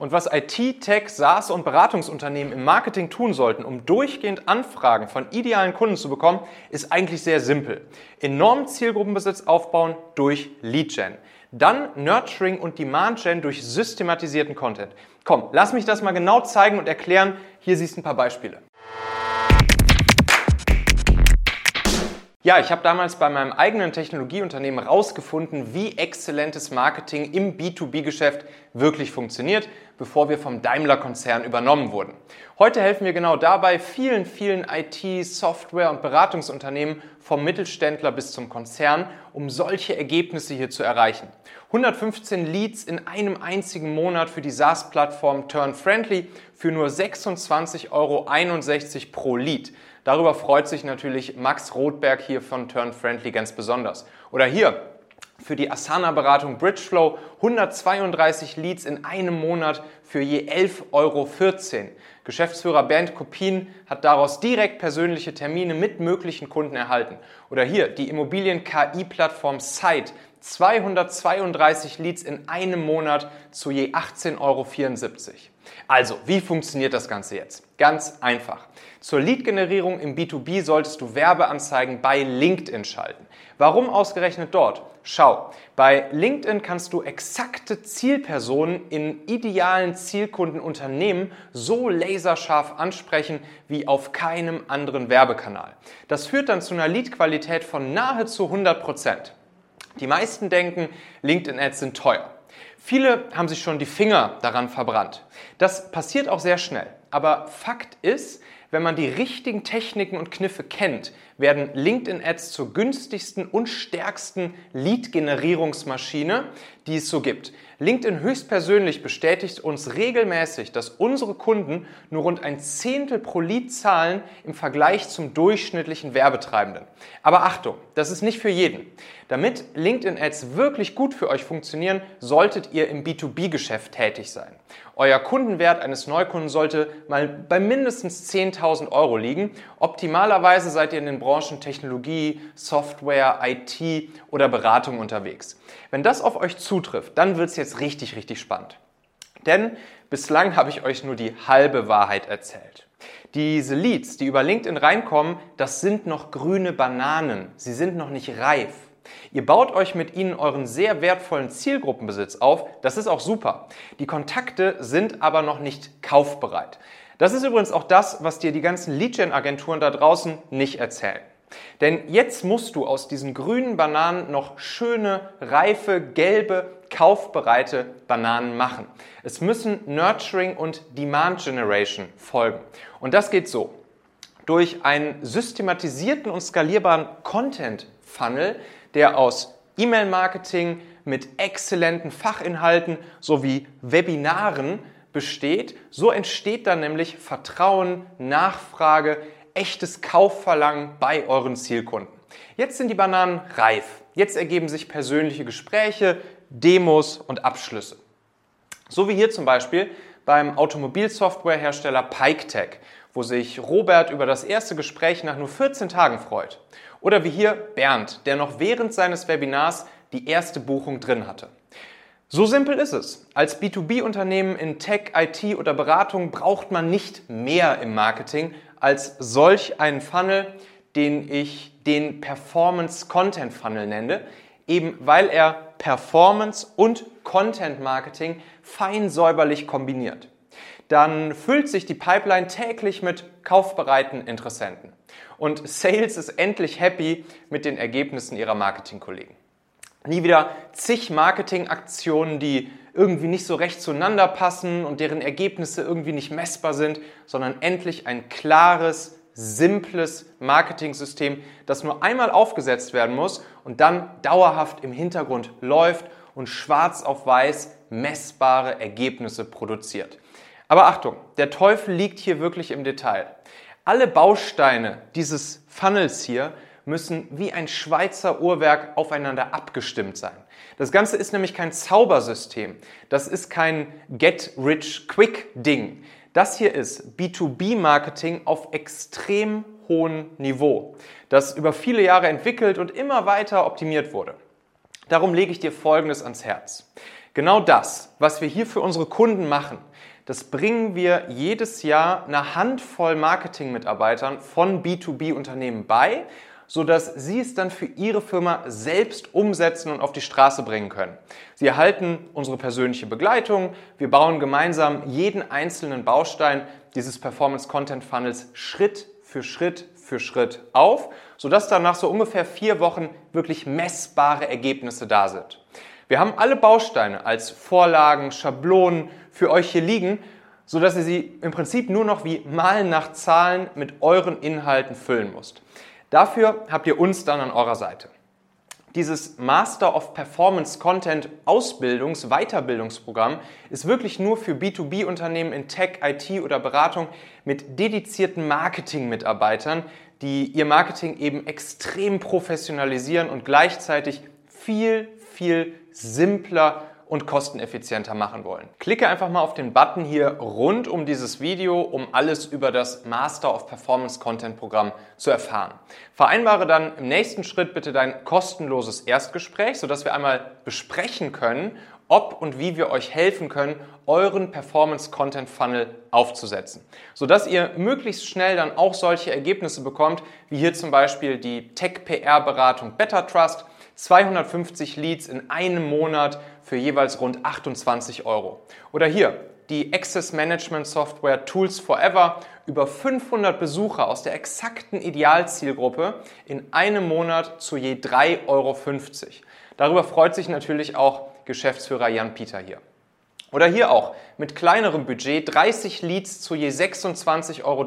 Und was IT, Tech, SaaS und Beratungsunternehmen im Marketing tun sollten, um durchgehend Anfragen von idealen Kunden zu bekommen, ist eigentlich sehr simpel. Enormen Zielgruppenbesitz aufbauen durch Lead Gen. Dann Nurturing und Demand Gen durch systematisierten Content. Komm, lass mich das mal genau zeigen und erklären. Hier siehst du ein paar Beispiele. Ja, ich habe damals bei meinem eigenen Technologieunternehmen herausgefunden, wie exzellentes Marketing im B2B-Geschäft wirklich funktioniert, bevor wir vom Daimler-Konzern übernommen wurden. Heute helfen wir genau dabei vielen, vielen IT-, Software- und Beratungsunternehmen vom Mittelständler bis zum Konzern, um solche Ergebnisse hier zu erreichen. 115 Leads in einem einzigen Monat für die SaaS-Plattform Turn Friendly für nur 26,61 Euro pro Lead. Darüber freut sich natürlich Max Rothberg hier von Turn Friendly ganz besonders. Oder hier für die Asana-Beratung Bridgeflow 132 Leads in einem Monat für je 11,14 Euro. Geschäftsführer Bernd Kopin hat daraus direkt persönliche Termine mit möglichen Kunden erhalten. Oder hier die Immobilien-KI-Plattform Site 232 Leads in einem Monat zu je 18,74 Euro. Also, wie funktioniert das Ganze jetzt? Ganz einfach. Zur Lead-Generierung im B2B solltest du Werbeanzeigen bei LinkedIn schalten. Warum ausgerechnet dort? Schau, bei LinkedIn kannst du exakte Zielpersonen in idealen Zielkundenunternehmen so laserscharf ansprechen wie auf keinem anderen Werbekanal. Das führt dann zu einer Lead-Qualität von nahezu 100 Prozent. Die meisten denken, LinkedIn-Ads sind teuer. Viele haben sich schon die Finger daran verbrannt. Das passiert auch sehr schnell. Aber Fakt ist, wenn man die richtigen Techniken und Kniffe kennt, werden LinkedIn-Ads zur günstigsten und stärksten Lead-Generierungsmaschine, die es so gibt. LinkedIn höchstpersönlich bestätigt uns regelmäßig, dass unsere Kunden nur rund ein Zehntel pro Lead zahlen im Vergleich zum durchschnittlichen Werbetreibenden. Aber Achtung, das ist nicht für jeden. Damit LinkedIn-Ads wirklich gut für euch funktionieren, solltet ihr im B2B-Geschäft tätig sein. Euer Kundenwert eines Neukunden sollte mal bei mindestens 10.000 Euro liegen. Optimalerweise seid ihr in den Branchen Technologie, Software, IT oder Beratung unterwegs. Wenn das auf euch zutrifft, dann wird es jetzt richtig, richtig spannend. Denn bislang habe ich euch nur die halbe Wahrheit erzählt. Diese Leads, die über LinkedIn reinkommen, das sind noch grüne Bananen. Sie sind noch nicht reif. Ihr baut euch mit ihnen euren sehr wertvollen Zielgruppenbesitz auf. Das ist auch super. Die Kontakte sind aber noch nicht kaufbereit. Das ist übrigens auch das, was dir die ganzen Lead-Gen-Agenturen da draußen nicht erzählen. Denn jetzt musst du aus diesen grünen Bananen noch schöne, reife, gelbe, kaufbereite Bananen machen. Es müssen Nurturing und Demand Generation folgen. Und das geht so. Durch einen systematisierten und skalierbaren Content Funnel der aus E-Mail-Marketing mit exzellenten Fachinhalten sowie Webinaren besteht. So entsteht dann nämlich Vertrauen, Nachfrage, echtes Kaufverlangen bei euren Zielkunden. Jetzt sind die Bananen reif. Jetzt ergeben sich persönliche Gespräche, Demos und Abschlüsse. So wie hier zum Beispiel beim Automobilsoftwarehersteller PikeTech, wo sich Robert über das erste Gespräch nach nur 14 Tagen freut. Oder wie hier Bernd, der noch während seines Webinars die erste Buchung drin hatte. So simpel ist es. Als B2B-Unternehmen in Tech, IT oder Beratung braucht man nicht mehr im Marketing als solch einen Funnel, den ich den Performance Content Funnel nenne, eben weil er Performance und Content Marketing fein säuberlich kombiniert. Dann füllt sich die Pipeline täglich mit kaufbereiten Interessenten und Sales ist endlich happy mit den Ergebnissen ihrer Marketingkollegen. Nie wieder zig Marketingaktionen, die irgendwie nicht so recht zueinander passen und deren Ergebnisse irgendwie nicht messbar sind, sondern endlich ein klares, simples Marketing-System, das nur einmal aufgesetzt werden muss und dann dauerhaft im Hintergrund läuft und schwarz auf weiß messbare Ergebnisse produziert. Aber Achtung, der Teufel liegt hier wirklich im Detail. Alle Bausteine dieses Funnels hier müssen wie ein Schweizer Uhrwerk aufeinander abgestimmt sein. Das Ganze ist nämlich kein Zaubersystem. Das ist kein Get-Rich-Quick-Ding. Das hier ist B2B-Marketing auf extrem hohem Niveau, das über viele Jahre entwickelt und immer weiter optimiert wurde. Darum lege ich dir Folgendes ans Herz. Genau das, was wir hier für unsere Kunden machen, das bringen wir jedes Jahr einer Handvoll Marketingmitarbeitern von B2B-Unternehmen bei, sodass Sie es dann für Ihre Firma selbst umsetzen und auf die Straße bringen können. Sie erhalten unsere persönliche Begleitung. Wir bauen gemeinsam jeden einzelnen Baustein dieses Performance Content Funnels Schritt für Schritt für Schritt auf, sodass nach so ungefähr vier Wochen wirklich messbare Ergebnisse da sind. Wir haben alle Bausteine als Vorlagen, Schablonen für euch hier liegen, sodass ihr sie im Prinzip nur noch wie Malen nach Zahlen mit euren Inhalten füllen müsst. Dafür habt ihr uns dann an eurer Seite. Dieses Master of Performance Content Ausbildungs-, Weiterbildungsprogramm ist wirklich nur für B2B-Unternehmen in Tech, IT oder Beratung mit dedizierten Marketing-Mitarbeitern, die ihr Marketing eben extrem professionalisieren und gleichzeitig viel, viel simpler und kosteneffizienter machen wollen. Klicke einfach mal auf den Button hier rund um dieses Video, um alles über das Master of Performance Content Programm zu erfahren. Vereinbare dann im nächsten Schritt bitte dein kostenloses Erstgespräch, sodass wir einmal besprechen können, ob und wie wir euch helfen können, euren Performance Content Funnel aufzusetzen, sodass ihr möglichst schnell dann auch solche Ergebnisse bekommt, wie hier zum Beispiel die Tech PR Beratung Better Trust 250 Leads in einem Monat für jeweils rund 28 Euro. Oder hier die Access Management Software Tools Forever über 500 Besucher aus der exakten Idealzielgruppe in einem Monat zu je 3,50 Euro. Darüber freut sich natürlich auch Geschäftsführer Jan Peter hier. Oder hier auch mit kleinerem Budget 30 Leads zu je 26,63 Euro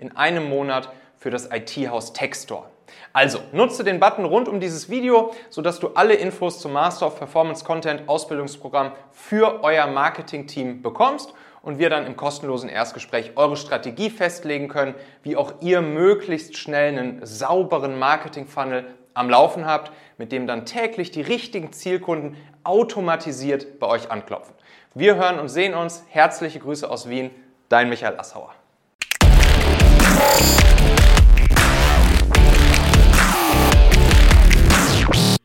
in einem Monat für das IT-Haus Techstore. Also nutze den Button rund um dieses Video, sodass du alle Infos zum Master of Performance Content Ausbildungsprogramm für euer Marketing-Team bekommst und wir dann im kostenlosen Erstgespräch eure Strategie festlegen können, wie auch ihr möglichst schnell einen sauberen Marketing-Funnel am Laufen habt, mit dem dann täglich die richtigen Zielkunden automatisiert bei euch anklopfen. Wir hören und sehen uns. Herzliche Grüße aus Wien, dein Michael Assauer.